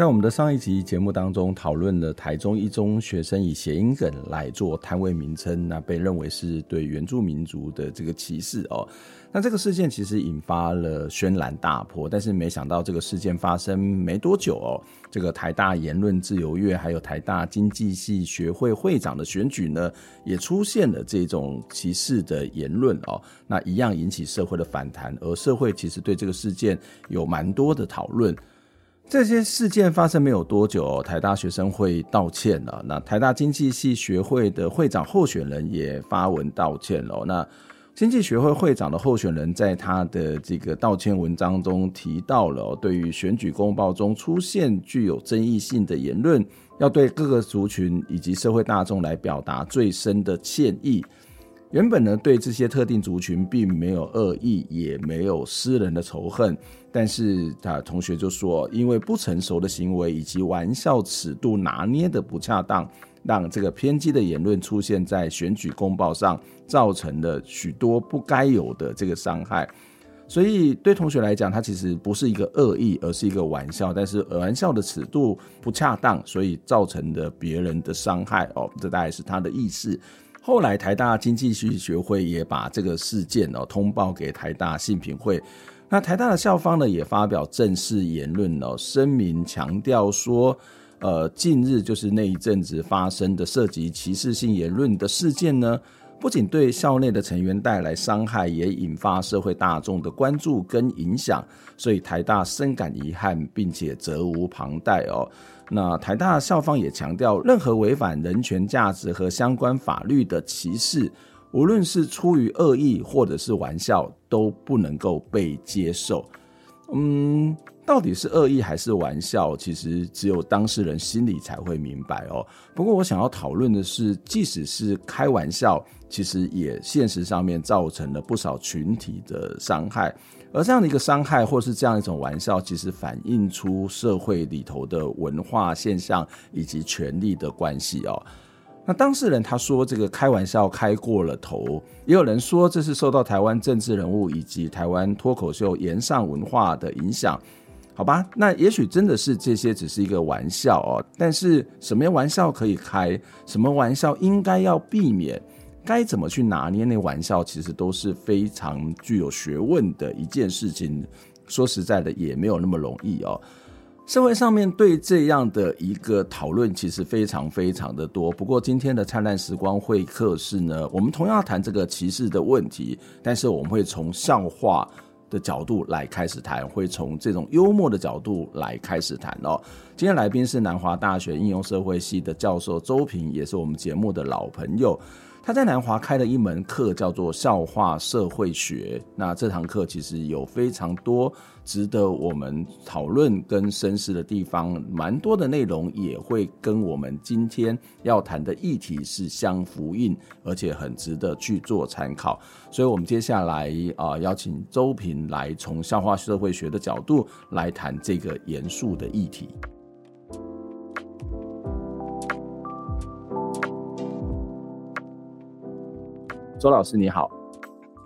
在我们的上一集节目当中，讨论了台中一中学生以谐音梗来做摊位名称，那被认为是对原住民族的这个歧视哦。那这个事件其实引发了轩然大波，但是没想到这个事件发生没多久哦，这个台大言论自由月还有台大经济系学会会长的选举呢，也出现了这种歧视的言论哦。那一样引起社会的反弹，而社会其实对这个事件有蛮多的讨论。这些事件发生没有多久，台大学生会道歉了。那台大经济系学会的会长候选人也发文道歉了。那经济学会会长的候选人在他的这个道歉文章中提到了，对于选举公报中出现具有争议性的言论，要对各个族群以及社会大众来表达最深的歉意。原本呢，对这些特定族群并没有恶意，也没有私人的仇恨。但是他同学就说，因为不成熟的行为以及玩笑尺度拿捏的不恰当，让这个偏激的言论出现在选举公报上，造成了许多不该有的这个伤害。所以对同学来讲，他其实不是一个恶意，而是一个玩笑。但是玩笑的尺度不恰当，所以造成的别人的伤害哦，这大概是他的意思。后来台大经济系学会也把这个事件哦通报给台大信评会。那台大的校方呢，也发表正式言论哦，声明强调说，呃，近日就是那一阵子发生的涉及歧视性言论的事件呢，不仅对校内的成员带来伤害，也引发社会大众的关注跟影响，所以台大深感遗憾，并且责无旁贷哦。那台大校方也强调，任何违反人权价值和相关法律的歧视。无论是出于恶意或者是玩笑，都不能够被接受。嗯，到底是恶意还是玩笑，其实只有当事人心里才会明白哦。不过我想要讨论的是，即使是开玩笑，其实也现实上面造成了不少群体的伤害。而这样的一个伤害，或是这样一种玩笑，其实反映出社会里头的文化现象以及权力的关系哦。那当事人他说这个开玩笑开过了头，也有人说这是受到台湾政治人物以及台湾脱口秀言上文化的影响，好吧？那也许真的是这些只是一个玩笑哦，但是什么玩笑可以开，什么玩笑应该要避免，该怎么去拿捏那玩笑，其实都是非常具有学问的一件事情。说实在的，也没有那么容易哦。社会上面对这样的一个讨论，其实非常非常的多。不过今天的灿烂时光会客室呢，我们同样谈这个歧视的问题，但是我们会从笑话的角度来开始谈，会从这种幽默的角度来开始谈哦。今天来宾是南华大学应用社会系的教授周平，也是我们节目的老朋友。他在南华开了一门课，叫做笑话社会学。那这堂课其实有非常多值得我们讨论跟深思的地方，蛮多的内容也会跟我们今天要谈的议题是相呼应，而且很值得去做参考。所以，我们接下来啊、邀请周平来从笑话社会学的角度来谈这个严肃的议题。周老师你好，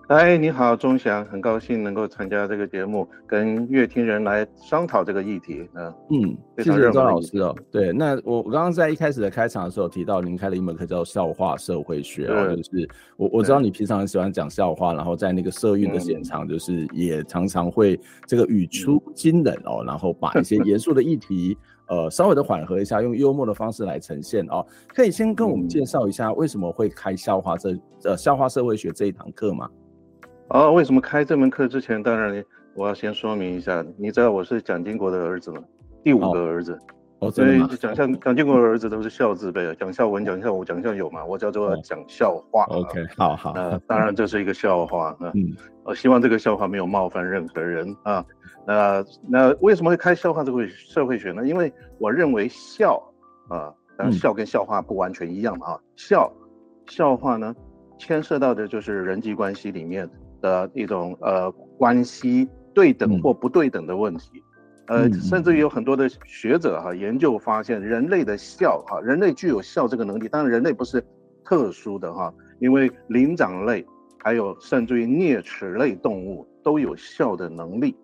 哎，你好，钟祥，很高兴能够参加这个节目，跟乐听人来商讨这个议题。嗯嗯，谢谢周老师哦。对，那我我刚刚在一开始的开场的时候提到，您开了一门课叫笑话社会学啊，就是我我知道你平常很喜欢讲笑话，然后在那个社运的现场，就是也常常会这个语出惊人哦，然后把一些严肃的议题。呃稍微的缓和一下，用幽默的方式来呈现哦。可以先跟我们介绍一下为什么会开笑话这呃笑话社会学这一堂课吗？啊，为什么开这门课之前，当然我要先说明一下，你知道我是蒋经国的儿子吗？第五个儿子。哦所以蒋孝蒋经国的儿子都是孝字辈，蒋孝文、蒋孝武、蒋孝友嘛，我叫做讲笑话。OK，好好。那当然这是一个笑话。嗯，我希望这个笑话没有冒犯任何人啊。那那为什么会开笑话这个社会学呢？因为我认为笑啊，当然笑跟笑话不完全一样嘛啊。笑笑话呢，牵涉到的就是人际关系里面的一种呃关系对等或不对等的问题。呃，甚至于有很多的学者哈、啊、研究发现，人类的笑哈，人类具有笑这个能力。当然，人类不是特殊的哈，因为灵长类还有甚至于啮齿类动物都有笑的能力。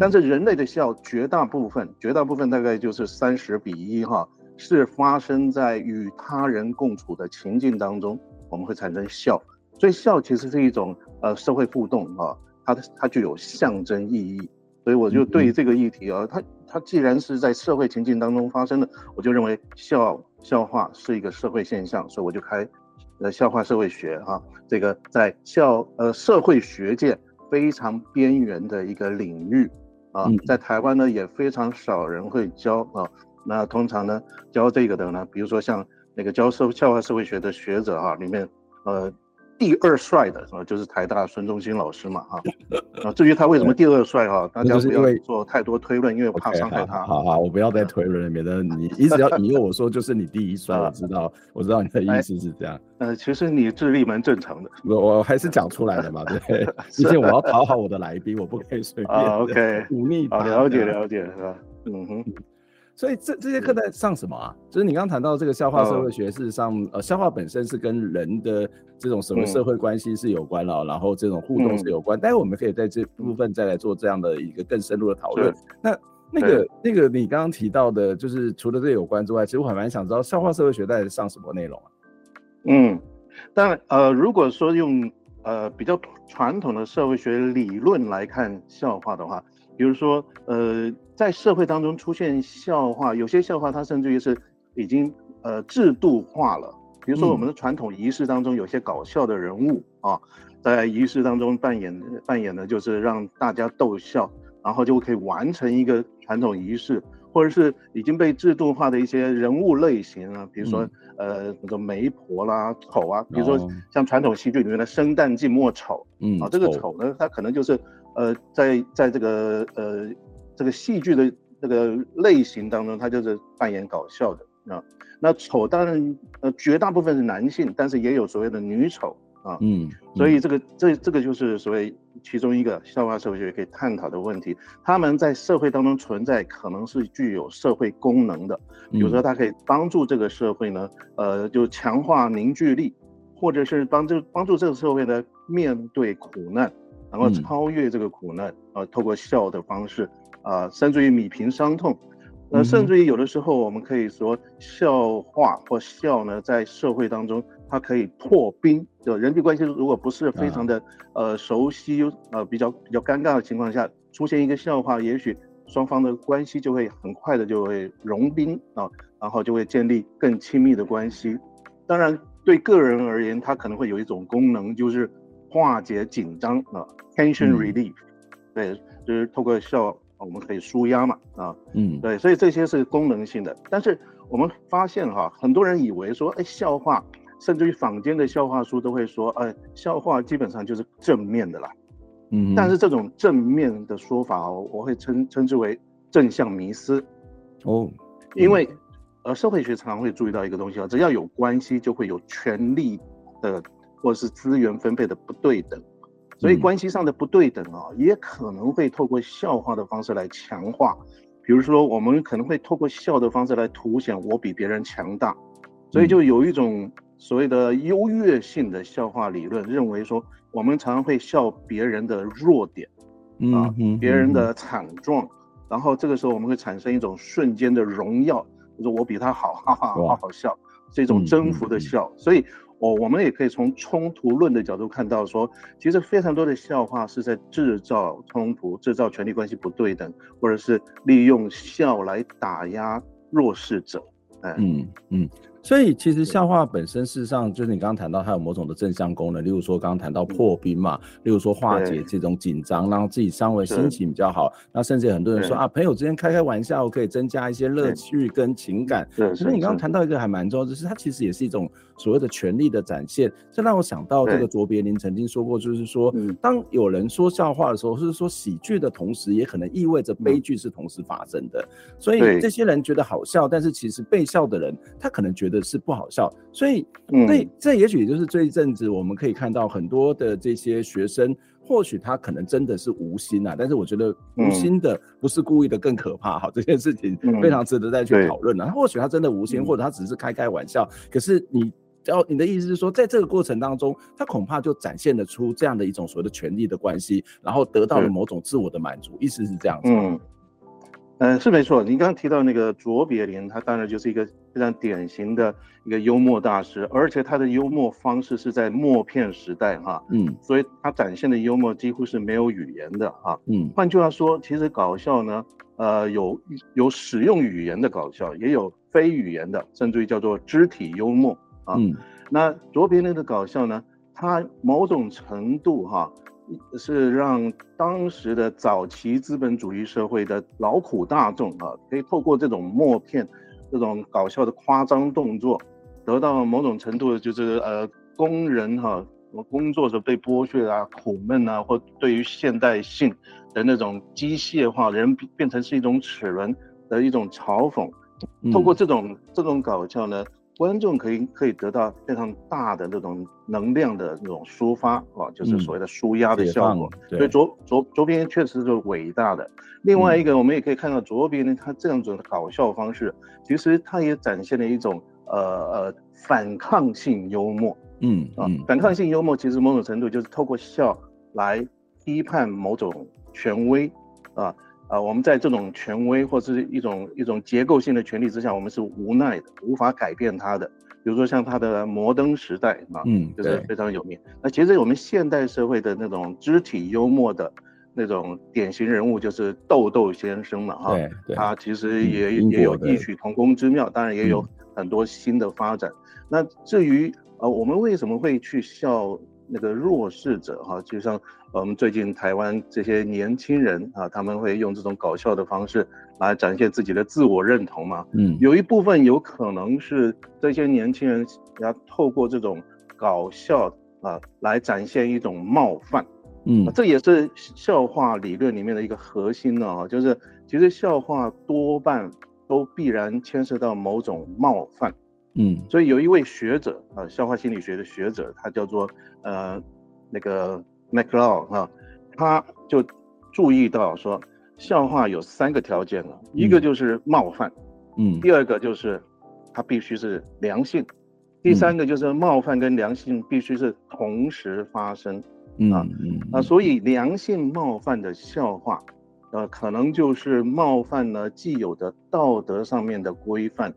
但是人类的笑绝大部分，绝大部分大概就是三十比一哈，是发生在与他人共处的情境当中，我们会产生笑。所以笑其实是一种呃社会互动哈，它它具有象征意义。所以我就对于这个议题啊，它它既然是在社会情境当中发生的，我就认为笑笑话是一个社会现象，所以我就开呃笑话社会学啊，这个在笑呃社会学界非常边缘的一个领域啊，在台湾呢也非常少人会教啊，那通常呢教这个的呢，比如说像那个教社校外社会学的学者啊，里面呃。第二帅的啊，就是台大孙中兴老师嘛，哈啊。至于他为什么第二帅啊，大家不要做太多推论，因为我怕伤害他。好好，我不要再推论了，免得你一直要 引诱我说就是你第一帅。我知道，我知道你的意思是这样。呃，其实你智力蛮正常的，我我还是讲出来的嘛，对，毕竟我要讨好我的来宾，我不可以随便。OK，忤逆。好，了解了解，是吧？嗯哼。所以这这些课在上什么啊？就是你刚刚谈到这个笑话社会学，事实上，呃，笑话本身是跟人的这种什么社会关系是有关了，然后这种互动是有关。待会我们可以在这部分再来做这样的一个更深入的讨论。那那个那个你刚刚提到的，就是除了这有关之外，其实我还蛮想知道笑话社会学在上什么内容啊？嗯，当然，呃，如果说用呃比较传统的社会学理论来看笑话的话。比如说，呃，在社会当中出现笑话，有些笑话它甚至于是已经呃制度化了。比如说，我们的传统仪式当中有些搞笑的人物啊，在仪式当中扮演扮演的就是让大家逗笑，然后就可以完成一个传统仪式，或者是已经被制度化的一些人物类型啊，比如说呃那个媒婆啦、丑啊，比如说像传统戏剧里面的生旦净末丑，嗯啊，这个丑呢，它可能就是。呃，在在这个呃这个戏剧的这个类型当中，他就是扮演搞笑的啊。那丑当然呃绝大部分是男性，但是也有所谓的女丑啊。嗯，嗯，所以这个这这个就是所谓其中一个笑话社会学可以探讨的问题。他们在社会当中存在，可能是具有社会功能的，比如说它可以帮助这个社会呢，呃，就强化凝聚力，或者是帮助帮助这个社会呢面对苦难。然后超越这个苦难，啊、呃，透过笑的方式，啊、呃，甚至于米平伤痛，呃，甚至于有的时候我们可以说，笑话或笑呢，在社会当中，它可以破冰。就人际关系如果不是非常的呃熟悉，呃，比较比较尴尬的情况下，出现一个笑话，也许双方的关系就会很快的就会融冰啊，然后就会建立更亲密的关系。当然，对个人而言，它可能会有一种功能，就是。化解紧张啊，tension relief，对，就是透过笑，我们可以舒压嘛，啊，嗯，对，所以这些是功能性的。但是我们发现哈，很多人以为说，哎，笑话，甚至于坊间的笑话书都会说，哎，笑话基本上就是正面的啦，嗯，但是这种正面的说法，我会称称之为正向迷思，哦，因为呃，社会学常常会注意到一个东西啊，只要有关系，就会有权力的。或是资源分配的不对等，所以关系上的不对等啊，也可能会透过笑话的方式来强化。比如说，我们可能会透过笑的方式来凸显我比别人强大，所以就有一种所谓的优越性的笑话理论，认为说我们常常会笑别人的弱点，啊，别人的。惨状，然后这个时候我们会产生一种瞬间的荣耀，就是我比他好，哈哈，好好笑，是一种征服的笑，所以。哦，我们也可以从冲突论的角度看到说，说其实非常多的笑话是在制造冲突，制造权力关系不对等，或者是利用笑来打压弱势者。哎、嗯嗯。所以其实笑话本身，事实上就是你刚刚谈到它有某种的正向功能，例如说刚刚谈到破冰嘛，例如说化解这种紧张，让自己稍微心情比较好。那甚至很多人说啊，朋友之间开开玩笑可以增加一些乐趣跟情感。对，所以你刚刚谈到一个还蛮重要，就是它其实也是一种所谓的权力的展现。这让我想到这个卓别林曾经说过，就是说，当有人说笑话的时候，是说喜剧的同时，也可能意味着悲剧是同时发生的。所以这些人觉得好笑，但是其实被笑的人，他可能觉得。是不好笑，所以，所以这也许就是这一阵子我们可以看到很多的这些学生，或许他可能真的是无心啊，但是我觉得无心的不是故意的更可怕哈，这件事情非常值得再去讨论啊。或许他真的无心，或者他只是开开玩笑，可是你，要你的意思是说，在这个过程当中，他恐怕就展现得出这样的一种所谓的权力的关系，然后得到了某种自我的满足，意思是这样子。嗯。嗯，是没错。您刚刚提到那个卓别林，他当然就是一个非常典型的一个幽默大师，而且他的幽默方式是在默片时代哈，嗯，所以他展现的幽默几乎是没有语言的哈，嗯。换句话说，其实搞笑呢，呃，有有使用语言的搞笑，也有非语言的，甚至于叫做肢体幽默啊。嗯。那卓别林的搞笑呢，他某种程度哈。是让当时的早期资本主义社会的劳苦大众啊，可以透过这种默片、这种搞笑的夸张动作，得到某种程度的，就是呃，工人哈，我工作时被剥削啊、苦闷啊，或对于现代性的那种机械化，人变成是一种齿轮的一种嘲讽。透过这种这种搞笑呢。观众可以可以得到非常大的那种能量的那种抒发啊，就是所谓的舒压的效果。嗯、所以卓卓卓别林确实是伟大的。另外一个，我们也可以看到卓别呢他这样子的搞笑方式，其实他也展现了一种呃呃反抗性幽默。嗯啊，反抗性幽默其实某种程度就是透过笑来批判某种权威啊。啊，我们在这种权威或是一种一种结构性的权利之下，我们是无奈的，无法改变它的。比如说像他的摩登时代啊，嗯，就是非常有名。那其实我们现代社会的那种肢体幽默的那种典型人物，就是豆豆先生嘛，哈，他其实也也有异曲同工之妙，当然也有很多新的发展。那至于呃，我们为什么会去笑那个弱势者哈，就像。我们最近台湾这些年轻人啊，他们会用这种搞笑的方式来展现自己的自我认同嘛。嗯，有一部分有可能是这些年轻人要透过这种搞笑啊来展现一种冒犯。嗯，这也是笑话理论里面的一个核心呢啊，就是其实笑话多半都必然牵涉到某种冒犯。嗯，所以有一位学者啊，消化心理学的学者，他叫做呃那个。McLeod 哈，他就注意到说，笑话有三个条件了，一个就是冒犯，嗯，第二个就是它必须是良性，第三个就是冒犯跟良性必须是同时发生，嗯啊，啊，所以良性冒犯的笑话，呃，可能就是冒犯了既有的道德上面的规范，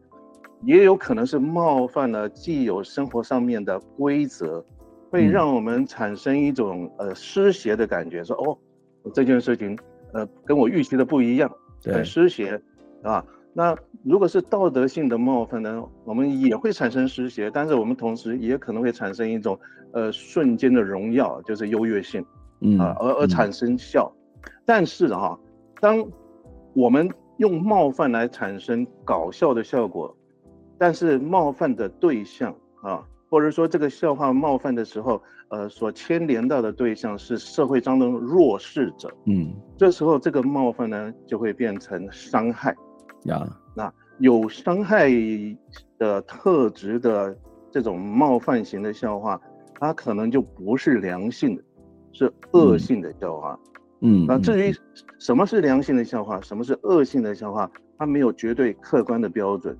也有可能是冒犯了既有生活上面的规则。会让我们产生一种呃失邪的感觉，说哦，这件事情呃跟我预期的不一样，很失邪啊。那如果是道德性的冒犯呢，我们也会产生失邪，但是我们同时也可能会产生一种呃瞬间的荣耀，就是优越性，啊，而而产生笑。但是哈，当我们用冒犯来产生搞笑的效果，但是冒犯的对象啊。或者说这个笑话冒犯的时候，呃，所牵连到的对象是社会当中的弱势者，嗯，这时候这个冒犯呢就会变成伤害，呀，那有伤害的特质的这种冒犯型的笑话，它可能就不是良性的，是恶性的笑话，嗯，那至于什么是良性的笑话，什么是恶性的笑话，它没有绝对客观的标准，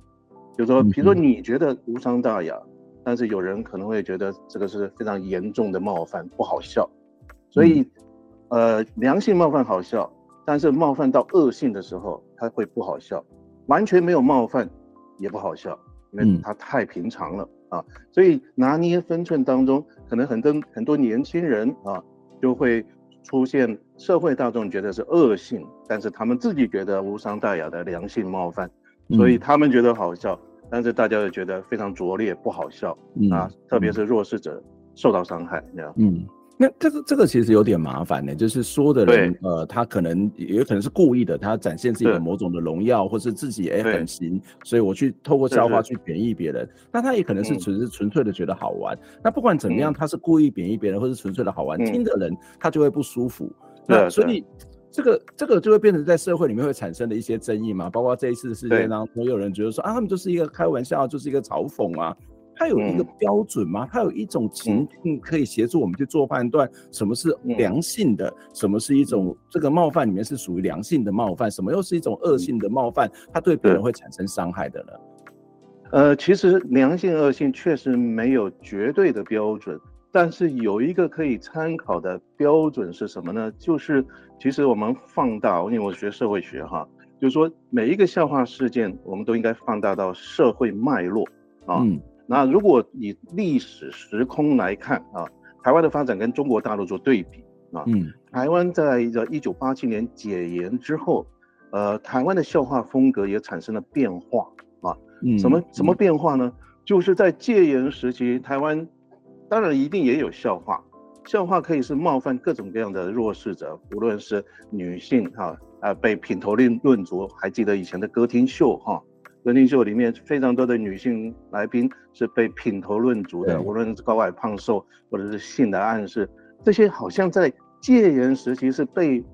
就是说，比如说你觉得无伤大雅。但是有人可能会觉得这个是非常严重的冒犯，不好笑。所以，呃，良性冒犯好笑，但是冒犯到恶性的时候，它会不好笑。完全没有冒犯也不好笑，因为它太平常了啊。所以拿捏分寸当中，可能很多很多年轻人啊，就会出现社会大众觉得是恶性，但是他们自己觉得无伤大雅的良性冒犯。所以他们觉得好笑，嗯、但是大家又觉得非常拙劣，不好笑、嗯、啊，特别是弱势者受到伤害，这样。嗯。那这个这个其实有点麻烦呢，就是说的人，呃，他可能也可能是故意的，他展现自己的某种的荣耀，或是自己哎很行，所以我去透过笑话去贬义别人。那他也可能是只是纯粹的觉得好玩。那不管怎么样，他是故意贬义别人，或是纯粹的好玩，听的人他就会不舒服。那所以这个这个就会变成在社会里面会产生的一些争议嘛。包括这一次的事件当中，有人觉得说啊，他们就是一个开玩笑，就是一个嘲讽啊。它有一个标准吗？它有一种情境可以协助我们去做判断，什么是良性的，什么是一种这个冒犯里面是属于良性的冒犯，什么又是一种恶性的冒犯？它对别人会产生伤害的呢？呃，其实良性恶性确实没有绝对的标准，但是有一个可以参考的标准是什么呢？就是其实我们放大，因为我学社会学哈，就是说每一个笑话事件，我们都应该放大到社会脉络啊。嗯那如果以历史时空来看啊，台湾的发展跟中国大陆做对比啊，嗯，台湾在这一九八七年解严之后，呃，台湾的笑话风格也产生了变化啊，嗯，什么什么变化呢？就是在戒严时期，台湾当然一定也有笑话，笑话可以是冒犯各种各样的弱势者，无论是女性哈，啊，被品头论论足，还记得以前的歌厅秀哈。歌厅秀里面非常多的女性来宾是被品头论足的，无论是高矮胖瘦，或者是性的暗示，这些好像在戒严时期是被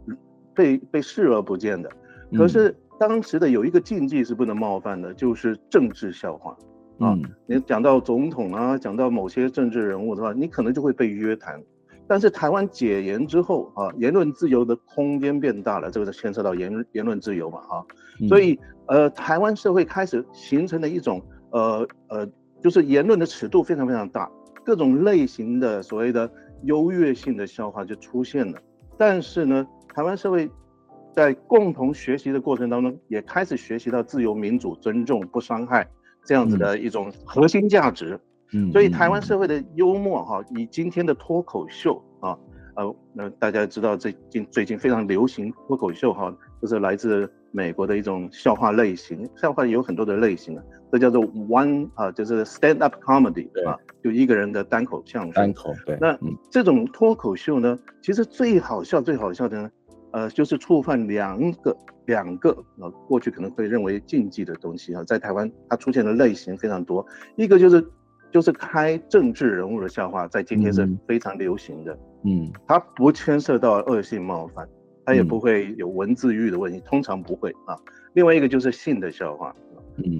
被被视而不见的。可是当时的有一个禁忌是不能冒犯的，就是政治笑话啊。你讲到总统啊，讲到某些政治人物的话，你可能就会被约谈。但是台湾解严之后啊，言论自由的空间变大了，这个是牵涉到言言论自由嘛哈，所以呃，台湾社会开始形成了一种呃呃，就是言论的尺度非常非常大，各种类型的所谓的优越性的笑话就出现了。但是呢，台湾社会在共同学习的过程当中，也开始学习到自由、民主、尊重、不伤害这样子的一种核心价值。嗯，所以台湾社会的幽默哈，以今天的脱口秀啊，呃，那大家知道最近最近非常流行脱口秀哈，就是来自美国的一种笑话类型，笑话有很多的类型啊，这叫做 one 啊，就是 stand up comedy 啊，就一个人的单口相声。单口对。那这种脱口秀呢，其实最好笑最好笑的呢，呃，就是触犯两个两个呃，过去可能会认为禁忌的东西啊，在台湾它出现的类型非常多，一个就是。就是开政治人物的笑话，在今天是非常流行的。嗯，它不牵涉到恶性冒犯，它也不会有文字狱的问题，通常不会啊。另外一个就是性的笑话，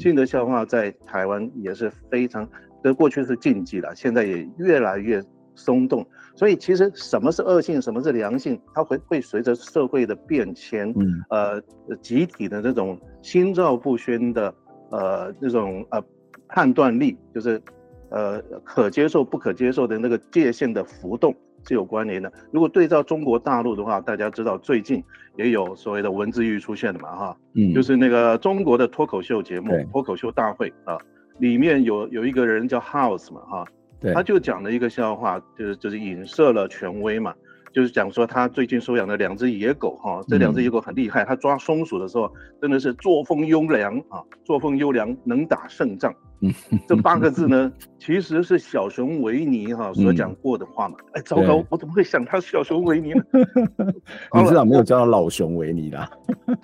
性的笑话在台湾也是非常，这过去是禁忌了，现在也越来越松动。所以其实什么是恶性，什么是良性，它会会随着社会的变迁，嗯呃，集体的这种心照不宣的呃这种呃判断力，就是。呃，可接受不可接受的那个界限的浮动是有关联的。如果对照中国大陆的话，大家知道最近也有所谓的文字狱出现的嘛，哈，嗯，就是那个中国的脱口秀节目《脱口秀大会》啊，里面有有一个人叫 House 嘛，哈，对，他就讲了一个笑话，就是就是影射了权威嘛，就是讲说他最近收养的两只野狗，哈，这两只野狗很厉害，他抓松鼠的时候真的是作风优良啊，作风优良，能打胜仗。嗯，这八个字呢，其实是小熊维尼哈所讲过的话嘛。哎，糟糕，我怎么会想他是小熊维尼呢？你至少没有叫他老熊维尼啦。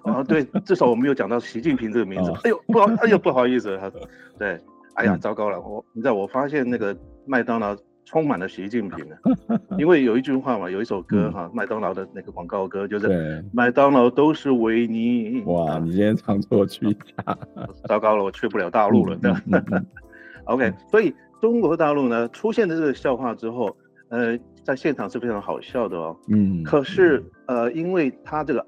啊，对，至少我没有讲到习近平这个名字。哎呦，不好，哎呦，不好意思，他说，对，哎呀，糟糕了，我，你知道，我发现那个麦当劳。充满了习近平的，因为有一句话嘛，有一首歌哈，麦当劳的那个广告歌就是麦当劳都是维尼。哇，你今天唱错曲，糟糕了，我去不了大陆了。对吧？OK，所以中国大陆呢出现的这个笑话之后，呃，在现场是非常好笑的哦。嗯。可是呃，因为他这个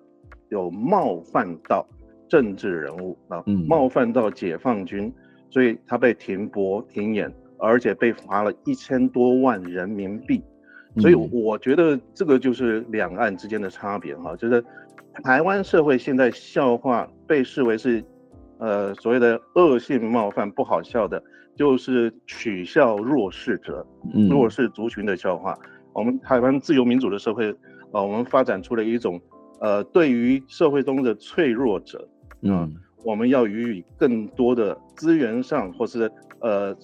有冒犯到政治人物啊，冒犯到解放军，所以他被停播停演。而且被罚了一千多万人民币，所以我觉得这个就是两岸之间的差别哈，就是台湾社会现在笑话被视为是，呃所谓的恶性冒犯不好笑的，就是取笑弱势者、弱势族群的笑话。我们台湾自由民主的社会，呃，我们发展出了一种，呃，对于社会中的脆弱者，嗯。我们要予以更多的资源上或是呃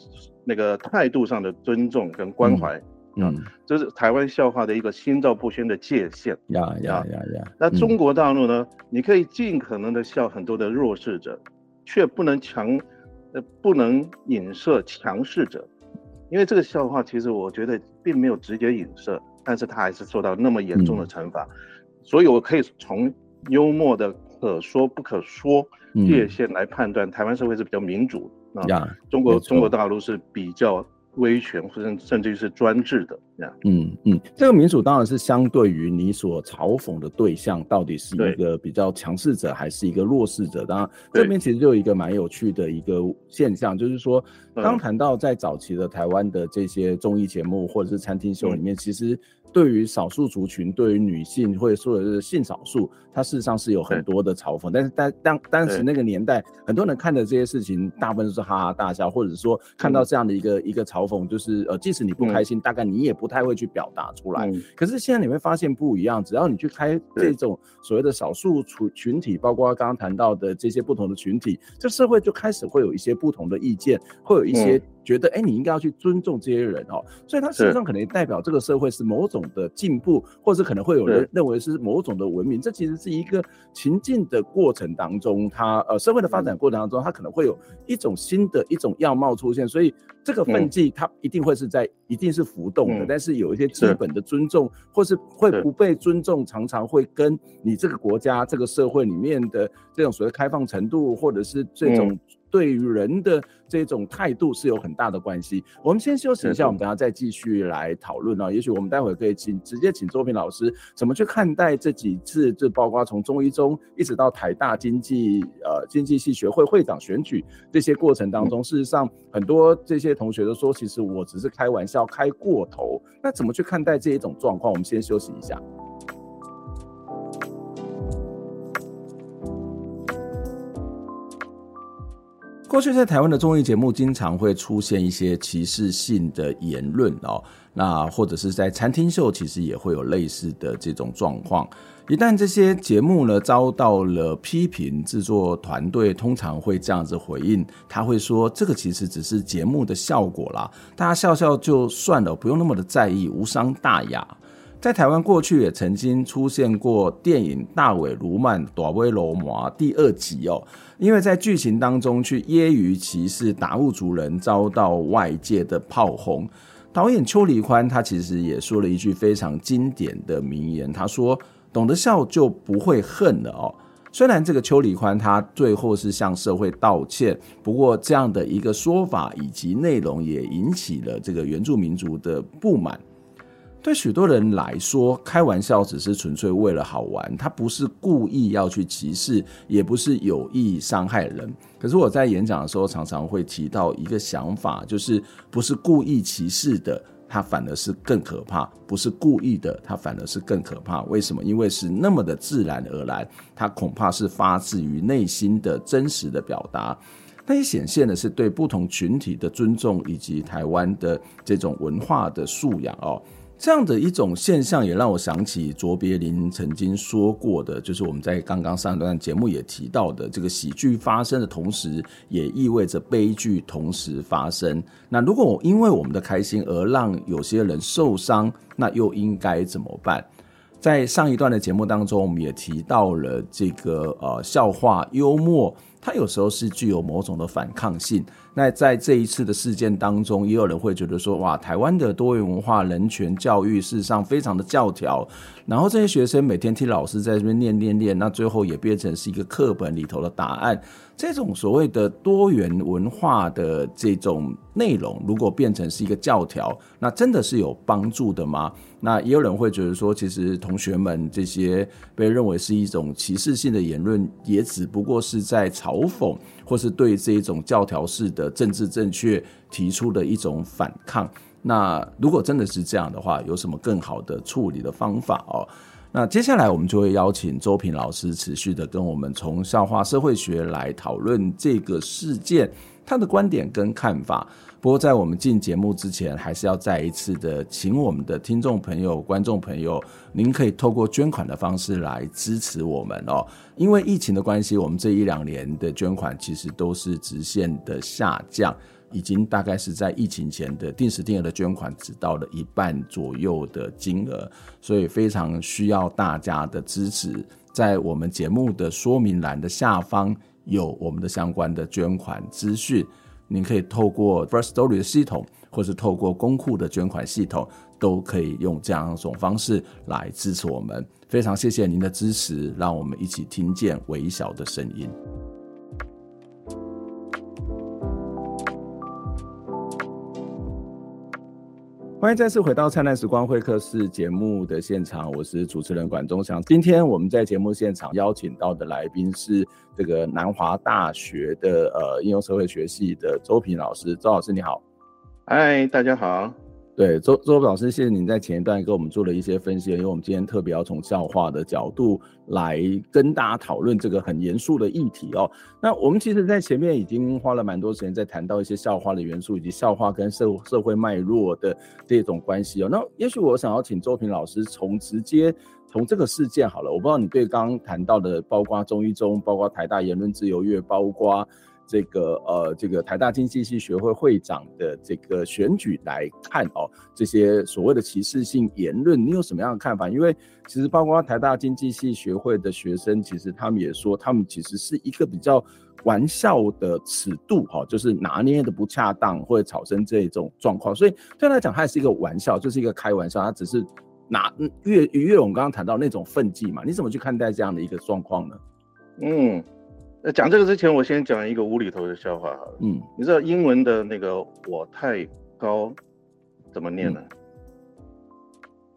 那个态度上的尊重跟关怀。嗯嗯，这是台湾笑话的一个心照不宣的界限。呀呀呀呀！那中国大陆呢？嗯、你可以尽可能的笑很多的弱势者，却不能强，呃，不能影射强势者，因为这个笑话其实我觉得并没有直接影射，但是他还是受到那么严重的惩罚。嗯、所以我可以从幽默的可说不可说界限来判断，台湾社会是比较民主啊。呀中国中国大陆是比较。威权或者甚至于是专制的这样，嗯嗯，这个民主当然是相对于你所嘲讽的对象到底是一个比较强势者还是一个弱势者。当然，这边其实就有一个蛮有趣的一个现象，就是说，刚谈到在早期的台湾的这些综艺节目或者是餐厅秀里面，其实。对于少数族群，对于女性或者说是性少数，它事实上是有很多的嘲讽。但是当当当时那个年代，很多人看的这些事情，大部分都是哈哈大笑，或者说看到这样的一个一个嘲讽，就是呃，即使你不开心，大概你也不太会去表达出来。可是现在你会发现不一样，只要你去开这种所谓的少数群群体，包括刚刚谈到的这些不同的群体，这社会就开始会有一些不同的意见，会有一些。觉得哎，你应该要去尊重这些人哦，所以它实际上可能代表这个社会是某种的进步，或是可能会有人认为是某种的文明。这其实是一个情境的过程当中，它呃社会的发展过程当中，它可能会有一种新的一种样貌出现。所以这个分际它一定会是在一定是浮动的，但是有一些基本的尊重，或是会不被尊重，常常会跟你这个国家这个社会里面的这种所谓开放程度，或者是这种。对于人的这种态度是有很大的关系。我们先休息一下，我们等下再继续来讨论啊。也许我们待会可以请直接请周平老师怎么去看待这几次，就包括从中医中一直到台大经济呃经济系学会会长选举这些过程当中，事实上很多这些同学都说，其实我只是开玩笑开过头。那怎么去看待这一种状况？我们先休息一下。过去在台湾的综艺节目，经常会出现一些歧视性的言论哦，那或者是在餐厅秀，其实也会有类似的这种状况。一旦这些节目呢遭到了批评，制作团队通常会这样子回应，他会说：“这个其实只是节目的效果啦，大家笑笑就算了，不用那么的在意，无伤大雅。”在台湾过去也曾经出现过电影《大尾卢曼大尾鲈鳗》第二集哦，因为在剧情当中去揶揄歧视达悟族人，遭到外界的炮轰。导演邱黎宽他其实也说了一句非常经典的名言，他说：“懂得笑就不会恨了哦。”虽然这个邱黎宽他最后是向社会道歉，不过这样的一个说法以及内容也引起了这个原住民族的不满。对许多人来说，开玩笑只是纯粹为了好玩，他不是故意要去歧视，也不是有意伤害人。可是我在演讲的时候，常常会提到一个想法，就是不是故意歧视的，他反而是更可怕；不是故意的，他反而是更可怕。为什么？因为是那么的自然而然，他恐怕是发自于内心的真实的表达。它也显现的是对不同群体的尊重，以及台湾的这种文化的素养哦。这样的一种现象，也让我想起卓别林曾经说过的，就是我们在刚刚上一段节目也提到的，这个喜剧发生的同时，也意味着悲剧同时发生。那如果因为我们的开心而让有些人受伤，那又应该怎么办？在上一段的节目当中，我们也提到了这个呃笑话幽默，它有时候是具有某种的反抗性。那在这一次的事件当中，也有人会觉得说，哇，台湾的多元文化、人权教育事实上非常的教条，然后这些学生每天听老师在这边念念念，那最后也变成是一个课本里头的答案。这种所谓的多元文化的这种内容，如果变成是一个教条，那真的是有帮助的吗？那也有人会觉得说，其实同学们这些被认为是一种歧视性的言论，也只不过是在嘲讽。或是对这一种教条式的政治正确提出的一种反抗，那如果真的是这样的话，有什么更好的处理的方法哦？那接下来我们就会邀请周平老师持续的跟我们从笑话社会学来讨论这个事件。他的观点跟看法。不过在我们进节目之前，还是要再一次的请我们的听众朋友、观众朋友，您可以透过捐款的方式来支持我们哦。因为疫情的关系，我们这一两年的捐款其实都是直线的下降。已经大概是在疫情前的定时定额的捐款只到了一半左右的金额，所以非常需要大家的支持。在我们节目的说明栏的下方有我们的相关的捐款资讯，您可以透过 First Story 的系统，或是透过公库的捐款系统，都可以用这样一种方式来支持我们。非常谢谢您的支持，让我们一起听见微小的声音。欢迎再次回到灿烂时光会客室节目的现场，我是主持人管中祥。今天我们在节目现场邀请到的来宾是这个南华大学的呃应用社会学系的周平老师，周老师你好。嗨，大家好。对，周周老师，谢谢您在前一段给我们做了一些分析，因为我们今天特别要从笑话的角度来跟大家讨论这个很严肃的议题哦。那我们其实，在前面已经花了蛮多时间在谈到一些笑话的元素，以及笑话跟社社会脉络的这种关系哦。那也许我想要请周平老师从直接从这个事件好了，我不知道你对刚刚谈到的，包括中一中，包括台大言论自由月，包括。这个呃，这个台大经济系学会会长的这个选举来看哦，这些所谓的歧视性言论，你有什么样的看法？因为其实包括台大经济系学会的学生，其实他们也说，他们其实是一个比较玩笑的尺度哈，就是拿捏的不恰当，或者产生这种状况。所以对他来讲，它也是一个玩笑，就是一个开玩笑，他只是拿越越我们刚刚谈到那种愤激嘛，你怎么去看待这样的一个状况呢？嗯。呃，讲这个之前，我先讲一个无厘头的笑话好了。嗯，你知道英文的那个“我太高”怎么念呢？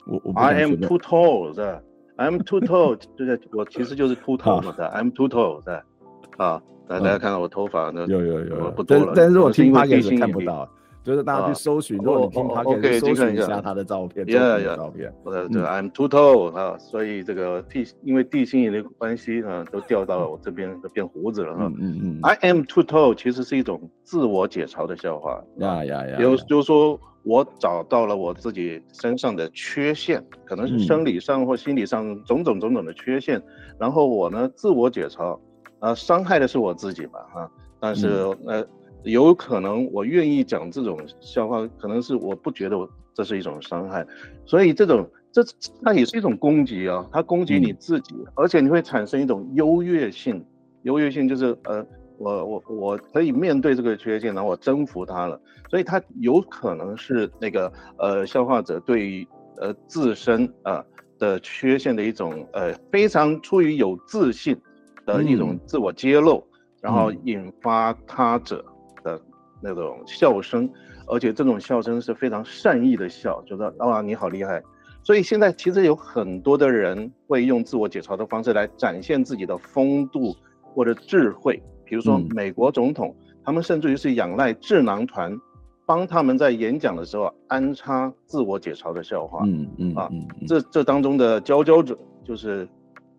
我我 I am too tall，是吧？I am too tall，就是我其实就是秃头嘛，是吧？I am too tall，是吧？啊，大家看到我头发呢？有有有，不多了。但是我听 Podcast 看不到。就是大家去搜寻，如果你听 Podcast 可以搜寻一下他的照片，照片。我的这个 I'm too tall 啊，所以这个地因为地心引力关系啊，都掉到了我这边，都变胡子了哈。嗯嗯 I am too tall 其实是一种自我解嘲的笑话。呀呀呀！有就是说我找到了我自己身上的缺陷，可能是生理上或心理上种种种种的缺陷，然后我呢自我解嘲，啊，伤害的是我自己嘛哈。但是呃。有可能我愿意讲这种笑话，可能是我不觉得我这是一种伤害，所以这种这它也是一种攻击啊，它攻击你自己，而且你会产生一种优越性，优越性就是呃我我我可以面对这个缺陷，然后我征服它了，所以它有可能是那个呃消化者对于呃自身啊、呃、的缺陷的一种呃非常出于有自信的一种自我揭露，嗯、然后引发他者。的那种笑声，而且这种笑声是非常善意的笑，觉得啊你好厉害。所以现在其实有很多的人会用自我解嘲的方式来展现自己的风度或者智慧。比如说美国总统，嗯、他们甚至于是仰赖智囊团帮他们在演讲的时候安插自我解嘲的笑话。嗯嗯啊，这这当中的佼佼者就是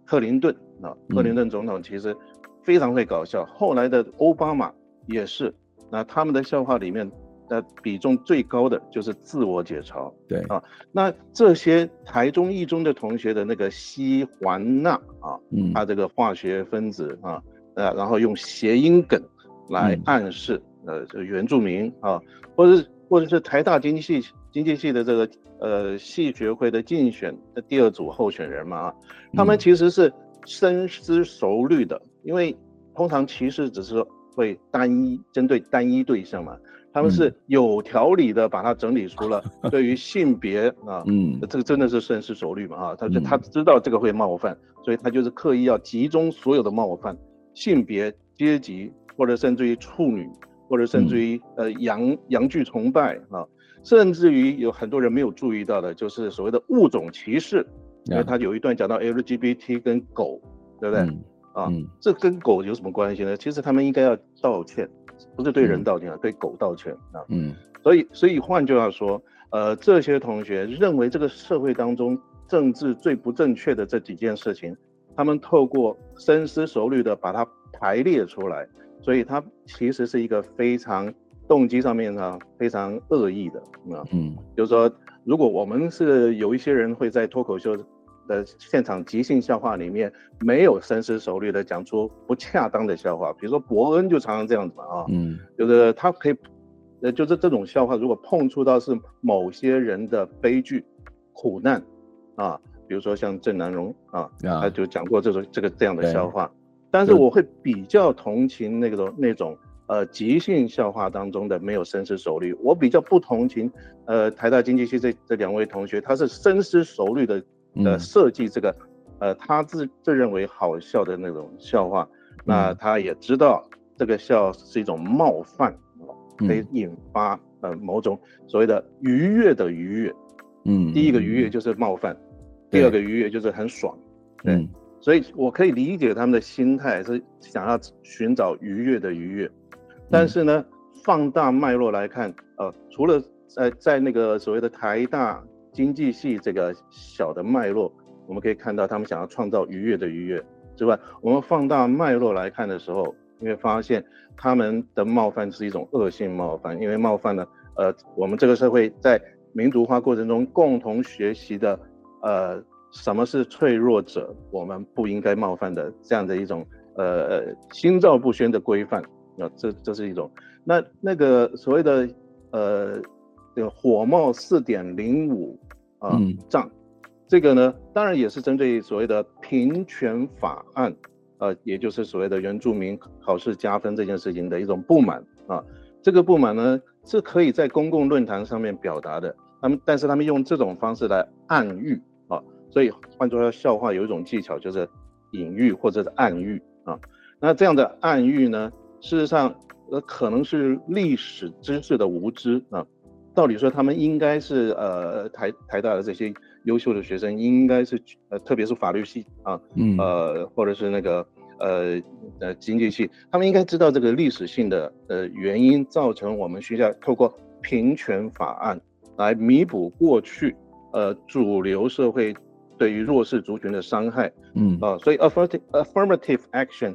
克林顿啊，克林顿总统其实非常会搞笑。后来的奥巴马也是。那他们的笑话里面，的比重最高的就是自我解嘲。对啊，那这些台中一中的同学的那个西环钠啊，嗯，它这个化学分子啊，呃，然后用谐音梗来暗示、嗯、呃，这原住民啊，或者是或者是台大经济系经济系的这个呃系学会的竞选的第二组候选人嘛啊，他们其实是深思熟虑的，嗯、因为通常歧视只是说。会单一针对单一对象嘛？他们是有条理的把它整理出了 对于性别啊，嗯，这个真的是深思熟虑嘛啊，他就他知道这个会冒犯，所以他就是刻意要集中所有的冒犯，性别、阶级，或者甚至于处女，或者甚至于呃阳阳具崇拜啊，甚至于有很多人没有注意到的，就是所谓的物种歧视，因为他有一段讲到 LGBT 跟狗，对不对？啊，这跟狗有什么关系呢？其实他们应该要道歉，不是对人道歉对狗道歉啊。嗯，所以所以换句话说，呃，这些同学认为这个社会当中政治最不正确的这几件事情，他们透过深思熟虑的把它排列出来，所以它其实是一个非常动机上面呢非常恶意的啊，嗯，就是说，如果我们是有一些人会在脱口秀的现场即兴笑话里面没有深思熟虑的讲出不恰当的笑话，比如说伯恩就常常这样子嘛啊，嗯，就是他可以，呃，就是这种笑话如果碰触到是某些人的悲剧苦难啊，比如说像郑南荣啊，他就讲过这种这个这样的笑话。但是我会比较同情那种那种呃即兴笑话当中的没有深思熟虑，我比较不同情呃台大经济系这这两位同学，他是深思熟虑的呃设计这个、嗯、呃他自自认为好笑的那种笑话，那他也知道这个笑是一种冒犯，可以引发呃某种所谓的愉悦的愉悦，嗯，第一个愉悦就是冒犯，第二个愉悦就是很爽，对。嗯。所以，我可以理解他们的心态是想要寻找愉悦的愉悦，但是呢，放大脉络来看，呃，除了在在那个所谓的台大经济系这个小的脉络，我们可以看到他们想要创造愉悦的愉悦之外，我们放大脉络来看的时候，你会发现他们的冒犯是一种恶性冒犯，因为冒犯了呃，我们这个社会在民族化过程中共同学习的呃。什么是脆弱者？我们不应该冒犯的这样的一种呃呃心照不宣的规范啊，这这是一种。那那个所谓的呃这个火冒四点零五啊胀，这个呢当然也是针对所谓的平权法案，呃，也就是所谓的原住民考试加分这件事情的一种不满啊。这个不满呢是可以在公共论坛上面表达的，他们但是他们用这种方式来暗喻啊。所以换作说笑话有一种技巧，就是隐喻或者是暗喻啊。那这样的暗喻呢，事实上呃可能是历史知识的无知啊。道理说他们应该是呃台台大的这些优秀的学生，应该是呃特别是法律系啊，嗯呃或者是那个呃呃经济系，他们应该知道这个历史性的呃原因，造成我们学校透过平权法案来弥补过去呃主流社会。对于弱势族群的伤害，嗯啊，所以 affirmative affirmative action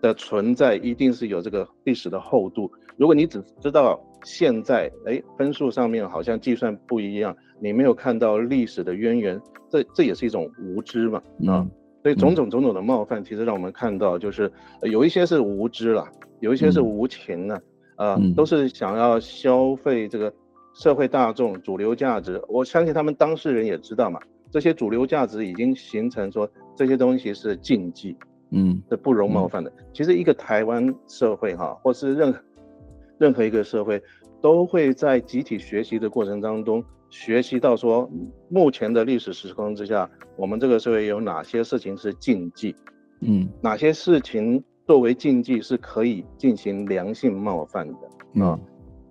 的存在一定是有这个历史的厚度。如果你只知道现在，哎，分数上面好像计算不一样，你没有看到历史的渊源，这这也是一种无知嘛，啊，所以种种种种的冒犯，其实让我们看到，就是有一些是无知了，有一些是无情呢，啊，都是想要消费这个社会大众主流价值。我相信他们当事人也知道嘛。这些主流价值已经形成，说这些东西是禁忌，嗯，是不容冒犯的。嗯、其实一个台湾社会哈，或是任何任何一个社会，都会在集体学习的过程当中，学习到说，目前的历史时空之下，我们这个社会有哪些事情是禁忌，嗯，哪些事情作为禁忌是可以进行良性冒犯的啊、嗯？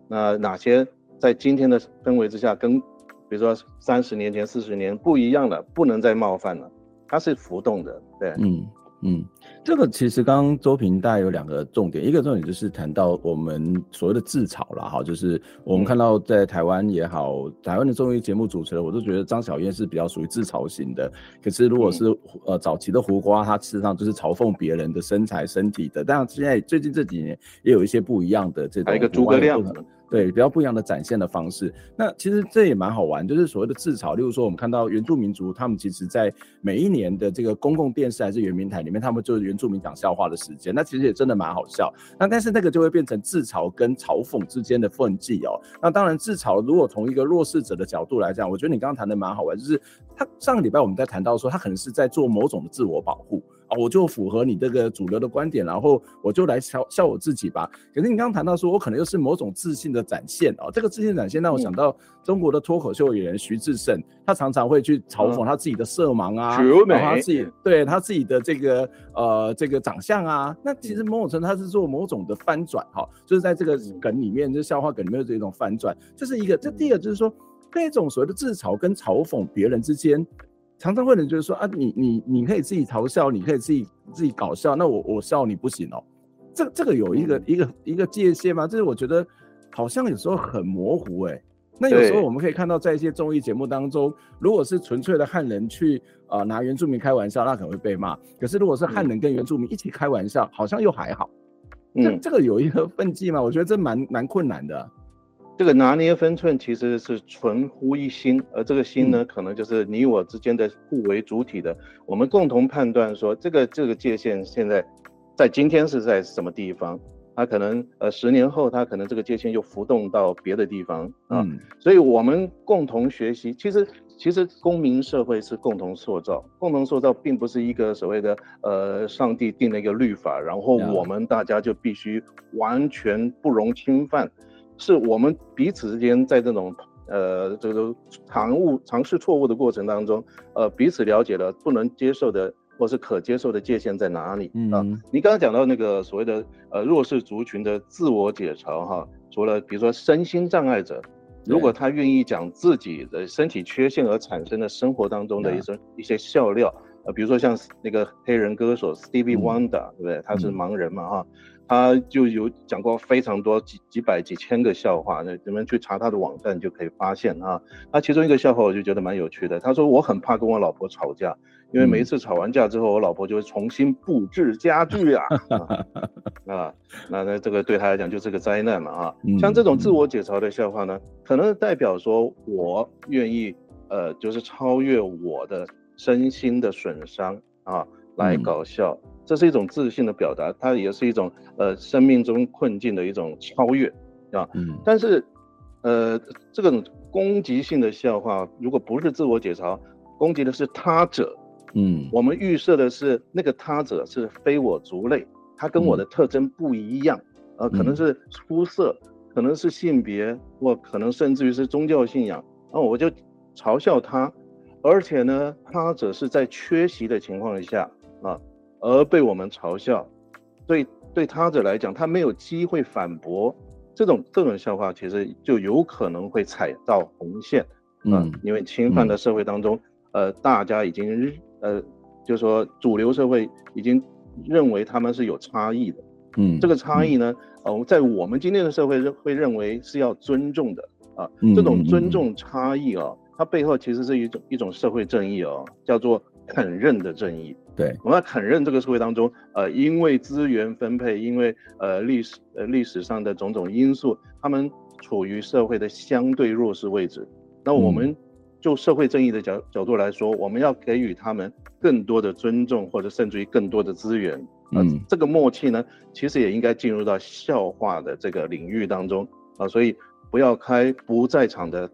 那哪些在今天的氛围之下跟比如说三十年前、四十年不一样了，不能再冒犯了，它是浮动的，对，嗯嗯，这个其实刚刚周平大概有两个重点，一个重点就是谈到我们所谓的自嘲了哈，就是我们看到在台湾也好，嗯、台湾的综艺节目主持人，我都觉得张小燕是比较属于自嘲型的，可是如果是、嗯、呃早期的胡瓜，他事实上就是嘲讽别人的身材、身体的，但现在最近这几年也有一些不一样的这种，还有一个诸葛亮。对，比较不一样的展现的方式。那其实这也蛮好玩，就是所谓的自嘲。例如说，我们看到原住民族，他们其实在每一年的这个公共电视还是原民台里面，他们就是原住民讲笑话的时间。那其实也真的蛮好笑。那但是那个就会变成自嘲跟嘲讽之间的分际哦。那当然，自嘲如果从一个弱势者的角度来讲，我觉得你刚刚谈的蛮好玩，就是他上个礼拜我们在谈到说，他可能是在做某种的自我保护。啊，我就符合你这个主流的观点，然后我就来笑笑我自己吧。可是你刚刚谈到说，我可能又是某种自信的展现啊，这个自信展现让我想到中国的脱口秀演员徐志胜，他常常会去嘲讽他自己的色盲啊，然后他自己对他自己的这个呃这个长相啊，那其实某种程度他是做某种的翻转哈，就是在这个梗里面，就是笑话梗里面的这种翻转，这是一个。这第二个就是说，那种所谓的自嘲跟嘲讽别人之间。常常会有人觉得说啊，你你你可以自己嘲笑，你可以自己自己搞笑，那我我笑你不行哦。这这个有一个一个一个界限吗？这是我觉得好像有时候很模糊哎。那有时候我们可以看到，在一些综艺节目当中，如果是纯粹的汉人去啊、呃、拿原住民开玩笑，那可能会被骂。可是如果是汉人跟原住民一起开玩笑，好像又还好。这这个有一个分际吗？我觉得这蛮蛮困难的。这个拿捏分寸其实是存乎一心，而这个心呢，嗯、可能就是你我之间的互为主体的，我们共同判断说这个这个界限现在在今天是在什么地方，它可能呃十年后它可能这个界限又浮动到别的地方啊，嗯、所以我们共同学习，其实其实公民社会是共同塑造，共同塑造并不是一个所谓的呃上帝定了一个律法，然后我们大家就必须完全不容侵犯。是我们彼此之间在这种呃这个尝误尝试错误的过程当中，呃彼此了解了不能接受的或是可接受的界限在哪里啊？嗯、你刚刚讲到那个所谓的呃弱势族群的自我解嘲哈，除了比如说身心障碍者，如果他愿意讲自己的身体缺陷而产生的生活当中的一些一些笑料，呃比如说像那个黑人歌手 Stevie Wonder，、嗯、对不对？他是盲人嘛哈。嗯他就有讲过非常多几几百几千个笑话，那你们去查他的网站就可以发现啊。那其中一个笑话我就觉得蛮有趣的。他说我很怕跟我老婆吵架，因为每一次吵完架之后，我老婆就会重新布置家具啊。啊，那那这个对他来讲就是个灾难嘛啊。像这种自我解嘲的笑话呢，可能代表说我愿意呃，就是超越我的身心的损伤啊，来搞笑。这是一种自信的表达，它也是一种呃生命中困境的一种超越，啊，嗯，但是，呃，这种攻击性的笑话，如果不是自我解嘲，攻击的是他者，嗯，我们预设的是那个他者是非我族类，他跟我的特征不一样，呃，可能是肤色，可能是性别，或可能甚至于是宗教信仰，那我就嘲笑他，而且呢，他者是在缺席的情况下啊。而被我们嘲笑，对对他者来讲，他没有机会反驳，这种这种笑话其实就有可能会踩到红线，嗯、呃，因为侵犯的社会当中，嗯、呃，大家已经呃，就是说主流社会已经认为他们是有差异的，嗯，这个差异呢，呃，在我们今天的社会认会认为是要尊重的啊，这种尊重差异啊，它背后其实是一种一种社会正义哦，叫做肯认的正义。对，我们要肯认这个社会当中，呃，因为资源分配，因为呃历史呃历史上的种种因素，他们处于社会的相对弱势位置。那我们就社会正义的角角度来说，我们要给予他们更多的尊重，或者甚至于更多的资源。呃、嗯，这个默契呢，其实也应该进入到笑话的这个领域当中啊、呃。所以不要开不在场的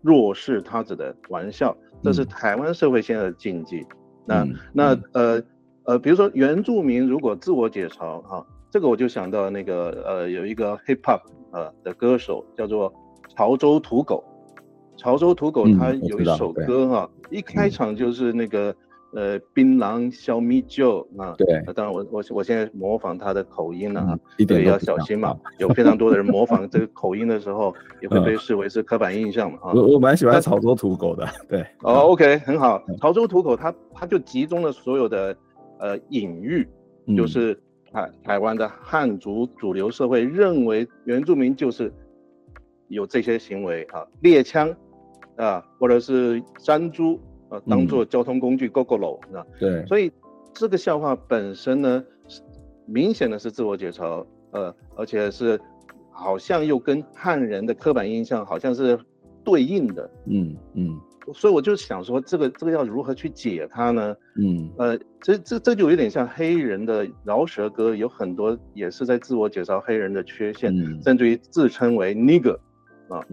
弱势他者的玩笑，这是台湾社会现在的禁忌。那、嗯、那呃呃，比如说原住民如果自我解嘲哈、啊，这个我就想到那个呃有一个 hip hop 呃的歌手叫做潮州土狗，潮州土狗他有一首歌哈，嗯、一开场就是那个。呃，槟榔小米酒啊，对，当然我我我现在模仿他的口音了啊，对，要小心嘛，有非常多的人模仿 这个口音的时候，也会被视为是刻板印象嘛啊。我我蛮喜欢潮州土狗的，对。哦，OK，很好，潮州土狗它它就集中了所有的呃隐喻，就是台台湾的汉族主流社会认为原住民就是有这些行为啊，猎枪啊，或者是山猪。呃，当做交通工具，Gogoro，啊，对，所以这个笑话本身呢，明显的是自我解嘲，呃，而且是好像又跟汉人的刻板印象好像是对应的，嗯嗯，所以我就想说，这个这个要如何去解它呢？嗯，呃，这这这就有点像黑人的饶舌歌，有很多也是在自我解嘲黑人的缺陷，嗯、甚至于自称为 nigger，啊，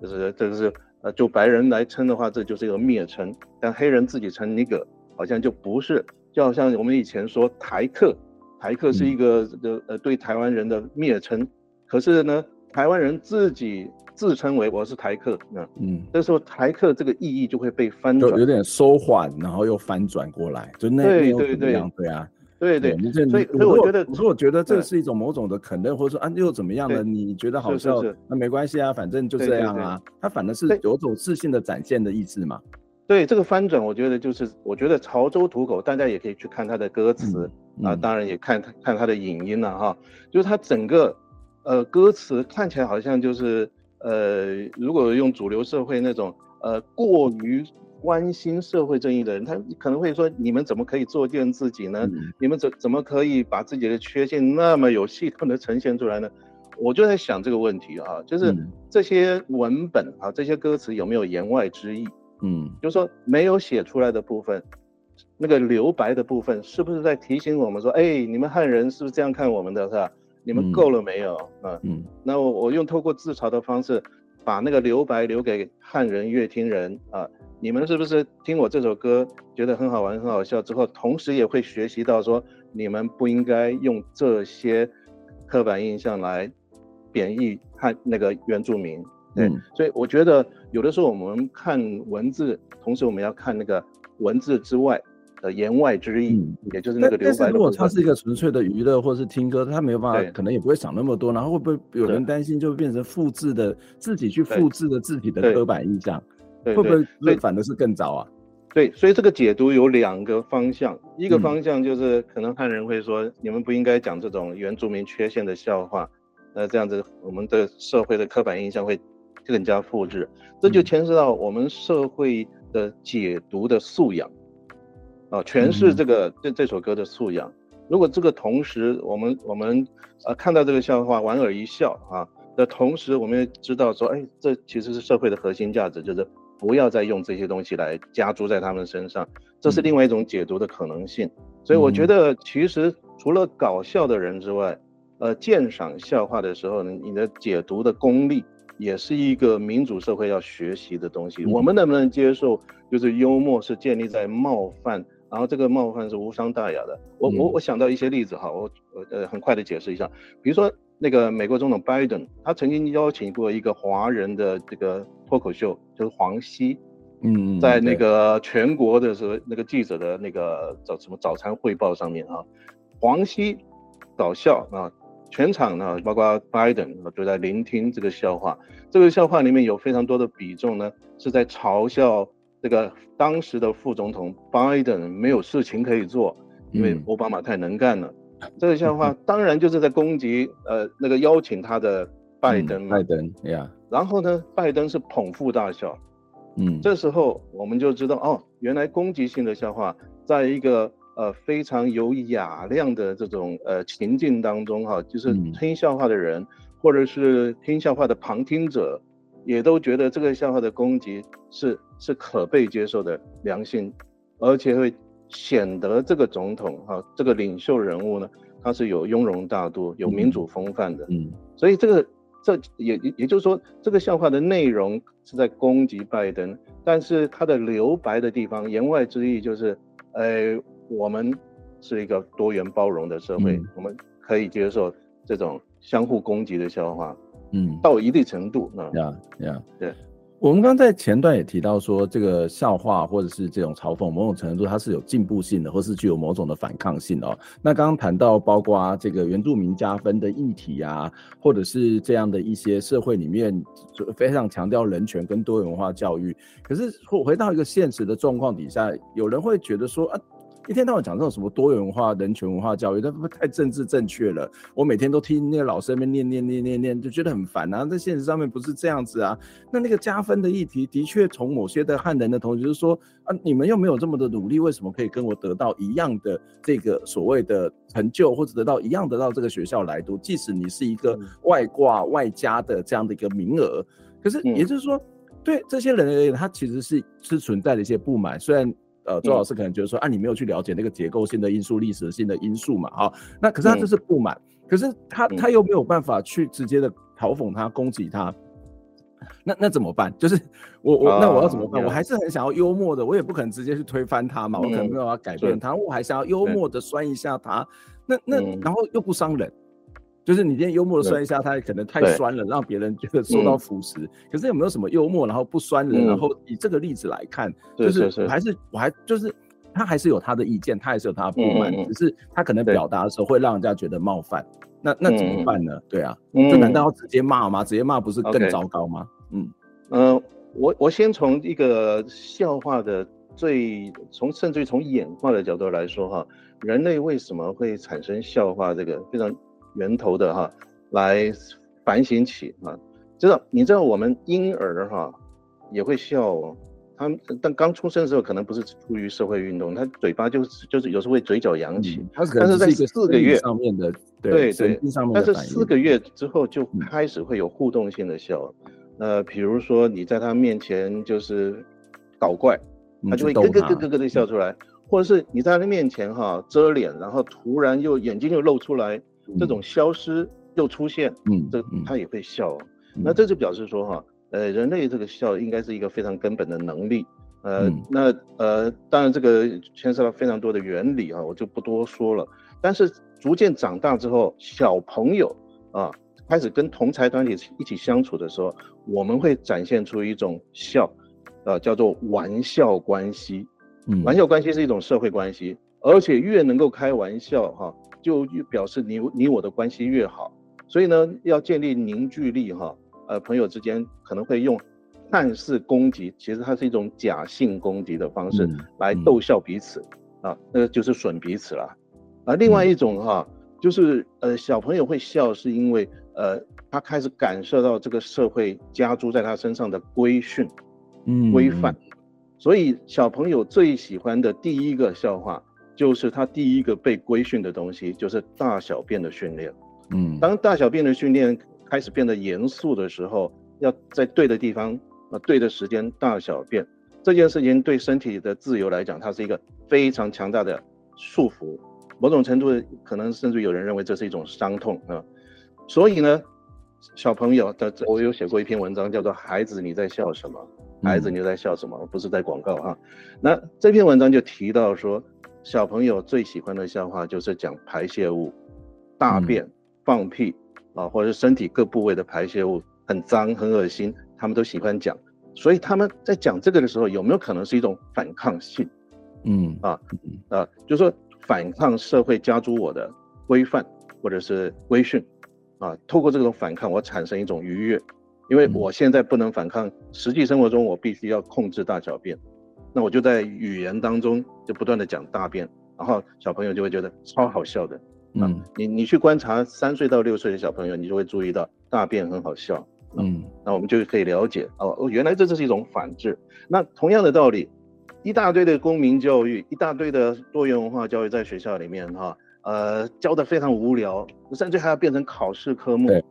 就是这个是。呃，就白人来称的话，这就是一个蔑称；但黑人自己称那个，好像就不是，就好像我们以前说台客，台客是一个呃对台湾人的蔑称。可是呢，台湾人自己自称为我是台客，嗯嗯，这时候台客这个意义就会被翻转，有点收缓，然后又翻转过来，就那对对对对啊。对对，所以所以我觉得，所以我觉得这是一种某种的肯认，或者说啊又怎么样呢？你觉得好笑，那没关系啊，反正就这样啊。他反正是有种自信的展现的意思嘛。对这个翻转，我觉得就是，我觉得潮州土狗，大家也可以去看他的歌词啊，当然也看看他的影音了哈。就是他整个呃歌词看起来好像就是呃，如果用主流社会那种呃过于关心社会正义的人，他可能会说：你们怎么可以作践自己呢？嗯、你们怎怎么可以把自己的缺陷那么有系统的呈现出来呢？我就在想这个问题啊，就是这些文本啊，这些歌词有没有言外之意？嗯，就是说没有写出来的部分，那个留白的部分，是不是在提醒我们说：哎，你们汉人是不是这样看我们的，是吧？你们够了没有？啊，嗯，那我我用透过自嘲的方式。把那个留白留给汉人乐听人啊！你们是不是听我这首歌觉得很好玩、很好笑之后，同时也会学习到说，你们不应该用这些刻板印象来贬义汉那个原住民？对，嗯、所以我觉得有的时候我们看文字，同时我们要看那个文字之外。的言外之意，嗯、也就是那个留白。但是如果他是一个纯粹的娱乐或是听歌，他没有办法，可能也不会想那么多。然后会不会有人担心，就变成复制的自己去复制的自己的刻板印象？会不会反的是更早啊？对，所以这个解读有两个方向。一个方向就是可能汉人会说，嗯、你们不应该讲这种原住民缺陷的笑话。那这样子，我们的社会的刻板印象会更加复制。这就牵涉到我们社会的解读的素养。啊，诠释这个这这首歌的素养。如果这个同时，我们我们呃看到这个笑话莞尔一笑啊的同时，我们也知道说，哎，这其实是社会的核心价值，就是不要再用这些东西来加诸在他们身上，这是另外一种解读的可能性。所以我觉得，其实除了搞笑的人之外，呃，鉴赏笑话的时候呢，你的解读的功力也是一个民主社会要学习的东西。我们能不能接受，就是幽默是建立在冒犯？然后这个冒犯是无伤大雅的。我我我想到一些例子哈，我呃很快的解释一下。比如说那个美国总统拜登，他曾经邀请过一个华人的这个脱口秀，就是黄西，嗯，在那个全国的时候，那个记者的那个早什么早餐汇报上面啊，黄西搞笑啊，全场呢包括拜登都在聆听这个笑话。这个笑话里面有非常多的比重呢，是在嘲笑。这个当时的副总统拜登没有事情可以做，因为奥巴马太能干了。嗯、这个笑话当然就是在攻击呃那个邀请他的拜登。拜登呀。然后呢，拜登是捧腹大笑。嗯。这时候我们就知道哦，原来攻击性的笑话，在一个呃非常有雅量的这种呃情境当中哈，就是听笑话的人、嗯、或者是听笑话的旁听者。也都觉得这个笑话的攻击是是可被接受的良性，而且会显得这个总统哈、啊、这个领袖人物呢，他是有雍容大度、有民主风范的。嗯，所以这个这也也就是说，这个笑话的内容是在攻击拜登，但是他的留白的地方，言外之意就是，呃，我们是一个多元包容的社会，嗯、我们可以接受这种相互攻击的笑话。嗯，到一定程度，啊，呀呀，对，我们刚在前段也提到说，这个笑话或者是这种嘲讽，某种程度它是有进步性的，或是具有某种的反抗性哦。那刚刚谈到包括这个原住民加分的议题啊，或者是这样的一些社会里面就非常强调人权跟多元文化教育，可是回到一个现实的状况底下，有人会觉得说啊。一天到晚讲这种什么多元文化、人权文化教育，那不太政治正确了。我每天都听那个老师那边念念念念念，就觉得很烦啊。在现实上面不是这样子啊。那那个加分的议题，的确从某些的汉人的同学就是说啊，你们又没有这么的努力，为什么可以跟我得到一样的这个所谓的成就，或者得到一样得到这个学校来读？即使你是一个外挂外加的这样的一个名额，可是也就是说，对这些人而言，他其实是是存在的一些不满，虽然。呃，周老师可能觉得说，啊，你没有去了解那个结构性的因素、历史性的因素嘛，哈，那可是他就是不满，嗯、可是他他又没有办法去直接的嘲讽他、攻击他，那那怎么办？就是我我那我要怎么办？啊、我还是很想要幽默的，我也不可能直接去推翻他嘛，嗯、我可能没有要改变他，我还想要幽默的酸一下他，那那然后又不伤人。就是你今天幽默的酸一下，他可能太酸了，让别人觉得受到腐蚀。可是有没有什么幽默，然后不酸人？然后以这个例子来看，就是还是我还就是他还是有他的意见，他还是有他的不满，只是他可能表达的时候会让人家觉得冒犯。那那怎么办呢？对啊，这难道要直接骂吗？直接骂不是更糟糕吗？嗯嗯，我我先从一个笑话的最从甚至于从演化的角度来说哈，人类为什么会产生笑话？这个非常。源头的哈，来反省起啊，知道你知道我们婴儿哈也会笑哦，他们但刚出生的时候可能不是出于社会运动，他嘴巴就是就是有时候会嘴角扬起，嗯、他是但是在四个月上面的对对，但是四个月之后就开始会有互动性的笑，呃，比如说你在他面前就是搞怪，他就会咯咯咯咯咯的笑出来，嗯、或者是你在他面前哈遮脸，然后突然又眼睛又露出来，嗯、这种消失又出现，嗯，这他也会笑，嗯、那这就表示说哈。呃，人类这个笑应该是一个非常根本的能力，呃，嗯、那呃，当然这个牵涉到非常多的原理啊，我就不多说了。但是逐渐长大之后，小朋友啊开始跟同侪团体一起相处的时候，我们会展现出一种笑，呃，叫做玩笑关系。嗯，玩笑关系是一种社会关系，而且越能够开玩笑哈、啊，就越表示你你我的关系越好。所以呢，要建立凝聚力哈。啊呃，朋友之间可能会用看似攻击，其实它是一种假性攻击的方式来逗笑彼此，啊，那个就是损彼此了。啊，另外一种哈、就是呃，小朋友会笑，是因为呃，他开始感受到这个社会加诸在他身上的规训、嗯，规范，所以小朋友最喜欢的第一个笑话，就是他第一个被规训的东西，就是大小便的训练。嗯，当大小便的训练。开始变得严肃的时候，要在对的地方，啊，对的时间大小便，这件事情对身体的自由来讲，它是一个非常强大的束缚。某种程度，可能甚至有人认为这是一种伤痛啊。所以呢，小朋友的，我有写过一篇文章，叫做《孩子你在笑什么？孩子你在笑什么？不是在广告哈。那这篇文章就提到说，小朋友最喜欢的笑话就是讲排泄物、大便、放屁。啊，或者是身体各部位的排泄物很脏很恶心，他们都喜欢讲，所以他们在讲这个的时候，有没有可能是一种反抗性？嗯。啊啊，就是说反抗社会加诸我的规范或者是规训啊，透过这种反抗，我产生一种愉悦，因为我现在不能反抗，实际生活中我必须要控制大小便，那我就在语言当中就不断的讲大便，然后小朋友就会觉得超好笑的。嗯，你你去观察三岁到六岁的小朋友，你就会注意到大便很好笑。嗯，那我们就可以了解哦，原来这就是一种反制。那同样的道理，一大堆的公民教育，一大堆的多元文化教育在学校里面哈，呃，教的非常无聊，甚至还要变成考试科目。对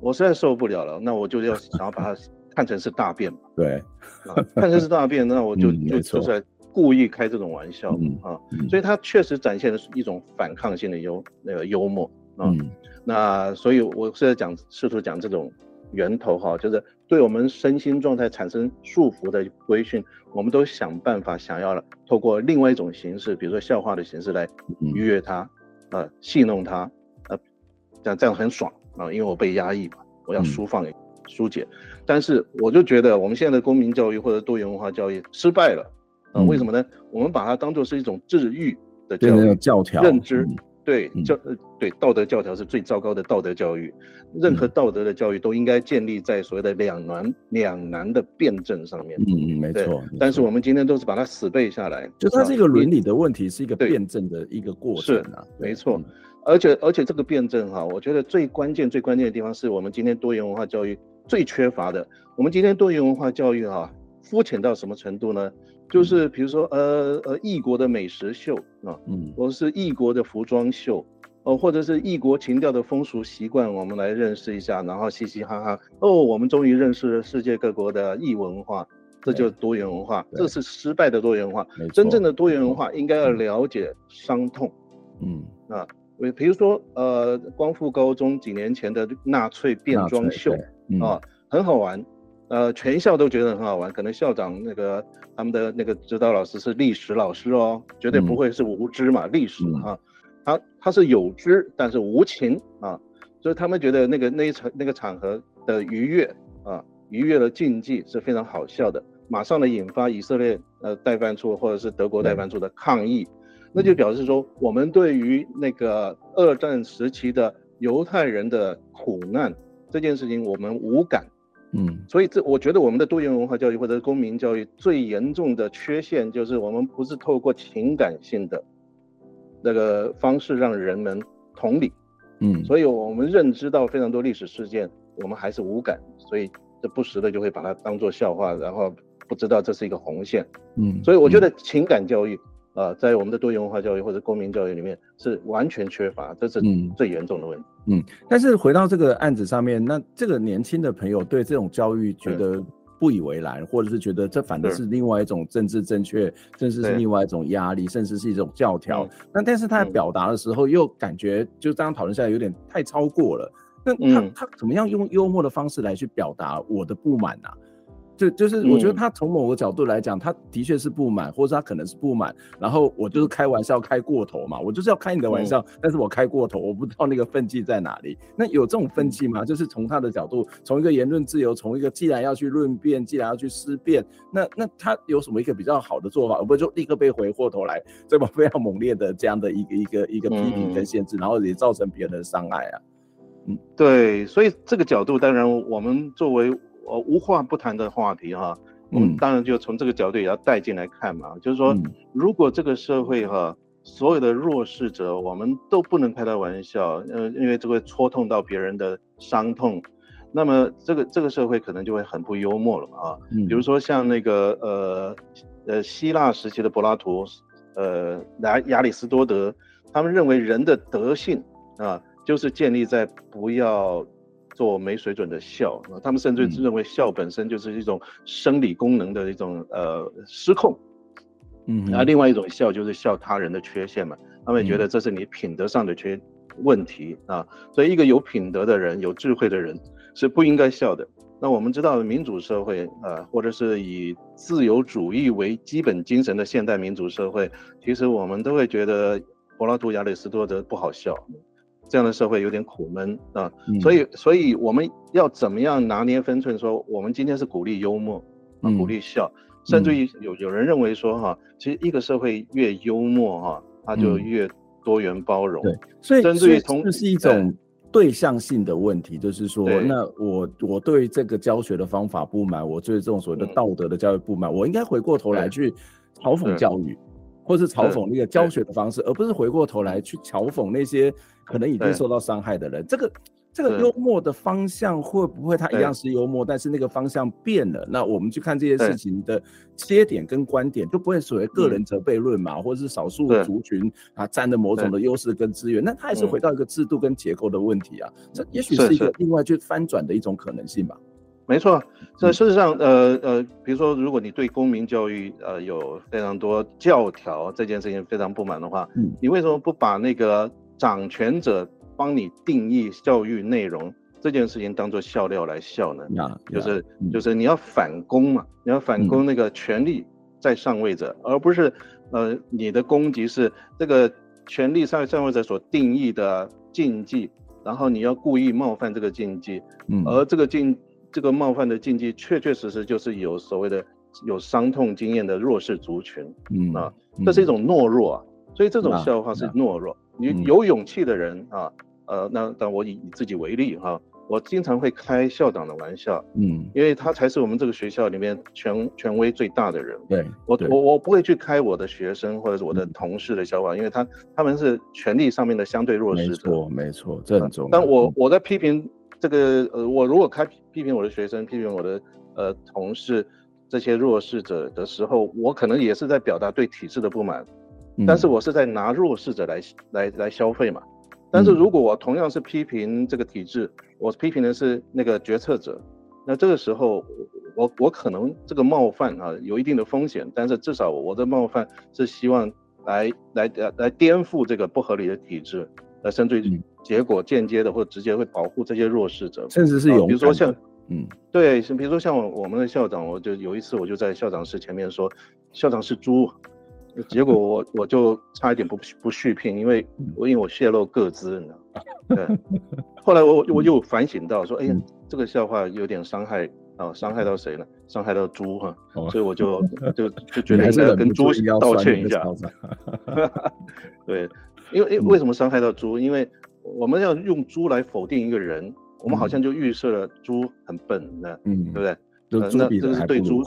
我实在受不了了，那我就要想要把它看成是大便嘛。对，看成是大便，那我就、嗯、就就在。故意开这种玩笑，嗯啊，所以他确实展现的是一种反抗性的幽那个幽默啊，嗯、那所以我是在讲试图讲这种源头哈，就是对我们身心状态产生束缚的规训，我们都想办法想要了透过另外一种形式，比如说笑话的形式来愉悦他，啊戏弄他，啊这样这样很爽啊，因为我被压抑嘛，我要舒放疏解，嗯、但是我就觉得我们现在的公民教育或者多元文化教育失败了。啊，为什么呢？我们把它当做是一种治愈的教育教条认知，对教呃对道德教条是最糟糕的道德教育。任何道德的教育都应该建立在所谓的两难两难的辩证上面。嗯嗯，没错。但是我们今天都是把它死背下来，就它是一个伦理的问题，是一个辩证的一个过程啊。没错，而且而且这个辩证哈，我觉得最关键最关键的地方是我们今天多元文化教育最缺乏的。我们今天多元文化教育啊，肤浅到什么程度呢？就是比如说，呃呃，异国的美食秀啊，嗯，或者是异国的服装秀，哦，或者是异国情调的风俗习惯，我们来认识一下，然后嘻嘻哈哈，哦，我们终于认识了世界各国的异文化，这就是多元文化，这是失败的多元文化。真正的多元文化应该要了解伤痛，嗯。啊，比如说，呃，光复高中几年前的纳粹变装秀啊，很好玩。呃，全校都觉得很好玩，可能校长那个他们的那个指导老师是历史老师哦，绝对不会是无知嘛，历、嗯、史啊，他他是有知，但是无情啊，所以他们觉得那个那一场那个场合的愉悦啊，愉悦的禁忌是非常好笑的，马上呢引发以色列呃代办处或者是德国代办处的抗议，嗯、那就表示说我们对于那个二战时期的犹太人的苦难这件事情我们无感。嗯，所以这我觉得我们的多元文化教育或者公民教育最严重的缺陷就是我们不是透过情感性的那个方式让人们同理，嗯，所以我们认知到非常多历史事件，我们还是无感，所以这不时的就会把它当做笑话，然后不知道这是一个红线。嗯，所以我觉得情感教育啊、呃，在我们的多元文化教育或者公民教育里面是完全缺乏，这是最严重的问题。嗯，但是回到这个案子上面，那这个年轻的朋友对这种教育觉得不以为然，或者是觉得这反而是另外一种政治正确，甚至是另外一种压力，甚至是一种教条。那但是他在表达的时候，又感觉就这样讨论下来有点太超过了。那他他怎么样用幽默的方式来去表达我的不满呢、啊？就就是我觉得他从某个角度来讲，他的确是不满，或者他可能是不满。然后我就是开玩笑开过头嘛，我就是要开你的玩笑，但是我开过头，我不知道那个分际在哪里。那有这种分际吗？就是从他的角度，从一个言论自由，从一个既然要去论辩，既然要去思辨，那那他有什么一个比较好的做法，而不就立刻被回过头来这么非常猛烈的这样的一个一个一个批评跟限制，然后也造成别人的伤害啊。嗯，对，所以这个角度，当然我们作为呃无话不谈的话题哈，我们当然就从这个角度也要带进来看嘛，就是说，如果这个社会哈，所有的弱势者，我们都不能开他玩笑，呃，因为这会戳痛到别人的伤痛，那么这个这个社会可能就会很不幽默了啊。比如说像那个呃呃希腊时期的柏拉图，呃亚亚里士多德，他们认为人的德性啊。就是建立在不要做没水准的笑啊，他们甚至认为笑本身就是一种生理功能的一种呃失控，嗯，啊，另外一种笑就是笑他人的缺陷嘛，他们觉得这是你品德上的缺问题啊，所以一个有品德的人、有智慧的人是不应该笑的。那我们知道民主社会啊，或者是以自由主义为基本精神的现代民主社会，其实我们都会觉得柏拉图、亚里士多德不好笑。这样的社会有点苦闷啊，所以，所以我们要怎么样拿捏分寸？说我们今天是鼓励幽默，啊，鼓励笑，甚至于有有人认为说哈，其实一个社会越幽默哈，它就越多元包容。对，所以甚至于从这是一种对象性的问题，就是说，那我我对这个教学的方法不满，我对这种所谓的道德的教育不满，我应该回过头来去嘲讽教育。或是嘲讽那个教学的方式，而不是回过头来去嘲讽那些可能已经受到伤害的人。这个这个幽默的方向会不会它一样是幽默，但是那个方向变了？那我们去看这些事情的切点跟观点，就不会所谓个人责备论嘛，或者是少数族群啊占了某种的优势跟资源，那它还是回到一个制度跟结构的问题啊。这也许是一个另外去翻转的一种可能性吧。没错，这事实上，呃呃，比如说，如果你对公民教育呃有非常多教条这件事情非常不满的话，嗯，你为什么不把那个掌权者帮你定义教育内容这件事情当做笑料来笑呢？啊，就是就是你要反攻嘛，你要反攻那个权力在上位者，而不是呃你的攻击是这个权力上上位者所定义的禁忌，然后你要故意冒犯这个禁忌，嗯，而这个禁。这个冒犯的禁忌，确确实实就是有所谓的有伤痛经验的弱势族群，嗯啊，这是一种懦弱啊，所以这种笑话是懦弱。你有勇气的人啊，呃，那但我以自己为例哈，我经常会开校长的玩笑，嗯，因为他才是我们这个学校里面权权威最大的人。对，我我我不会去开我的学生或者是我的同事的笑话，因为他他们是权力上面的相对弱势者。没错，没错，这很重要。但我我在批评。这个呃，我如果开批评我的学生，批评我的呃同事这些弱势者的时候，我可能也是在表达对体制的不满，嗯、但是我是在拿弱势者来来来消费嘛。但是如果我同样是批评这个体制，我批评的是那个决策者，那这个时候我我可能这个冒犯啊有一定的风险，但是至少我的冒犯是希望来来来来颠覆这个不合理的体制。呃，甚至于结果间接的或者直接会保护这些弱势者，甚至是有，比如说像，嗯，对，比如说像我们的校长，我就有一次我就在校长室前面说，校长是猪，结果我我就差一点不不续聘，因为我因为我泄露个资，你知道，对，后来我我又反省到说，哎呀，这个笑话有点伤害啊，伤害到谁呢？伤害到猪哈，所以我就 就就觉得应该跟猪道歉一下，对。因为因为为什么伤害到猪？因为我们要用猪来否定一个人，我们好像就预设了猪很笨，那嗯，对不对？那这个是对猪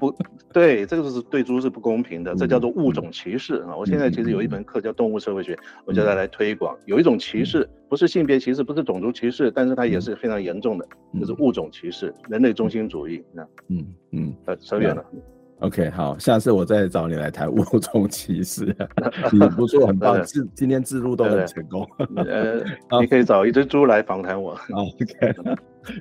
不对，这个是对猪是不公平的，这叫做物种歧视啊！我现在其实有一门课叫动物社会学，我叫它来推广。有一种歧视，不是性别歧视，不是种族歧视，但是它也是非常严重的，就是物种歧视、人类中心主义。那，嗯嗯，呃，扯远了。OK，好，下次我再找你来谈物种歧视。你不错，很棒，今今天自录都很成功。呃，你可以找一只猪来访谈我。OK，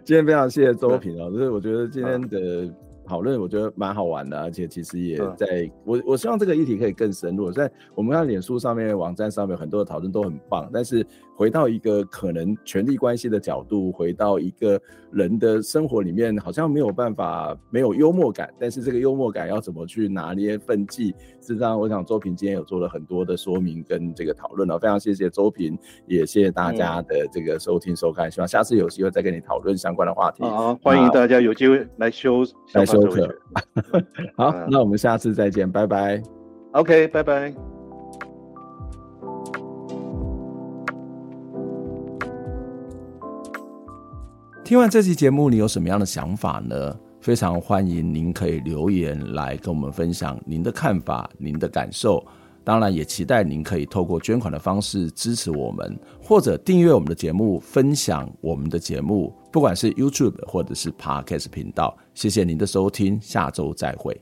今天非常谢谢周平哦，就是我觉得今天的。讨论我觉得蛮好玩的，而且其实也在、嗯、我我希望这个议题可以更深入。在我们看脸书上面、网站上面很多的讨论都很棒，但是回到一个可能权力关系的角度，回到一个人的生活里面，好像没有办法没有幽默感。但是这个幽默感要怎么去拿捏分际？事实上，我想周平今天有做了很多的说明跟这个讨论了，非常谢谢周平，也谢谢大家的这个收听收看。希望下次有机会再跟你讨论相关的话题。好，欢迎大家有机会来修来修。都可 好，嗯、那我们下次再见，拜拜。OK，拜拜。听完这期节目，你有什么样的想法呢？非常欢迎您可以留言来跟我们分享您的看法、您的感受。当然，也期待您可以透过捐款的方式支持我们，或者订阅我们的节目，分享我们的节目。不管是 YouTube 或者是 Podcast 频道，谢谢您的收听，下周再会。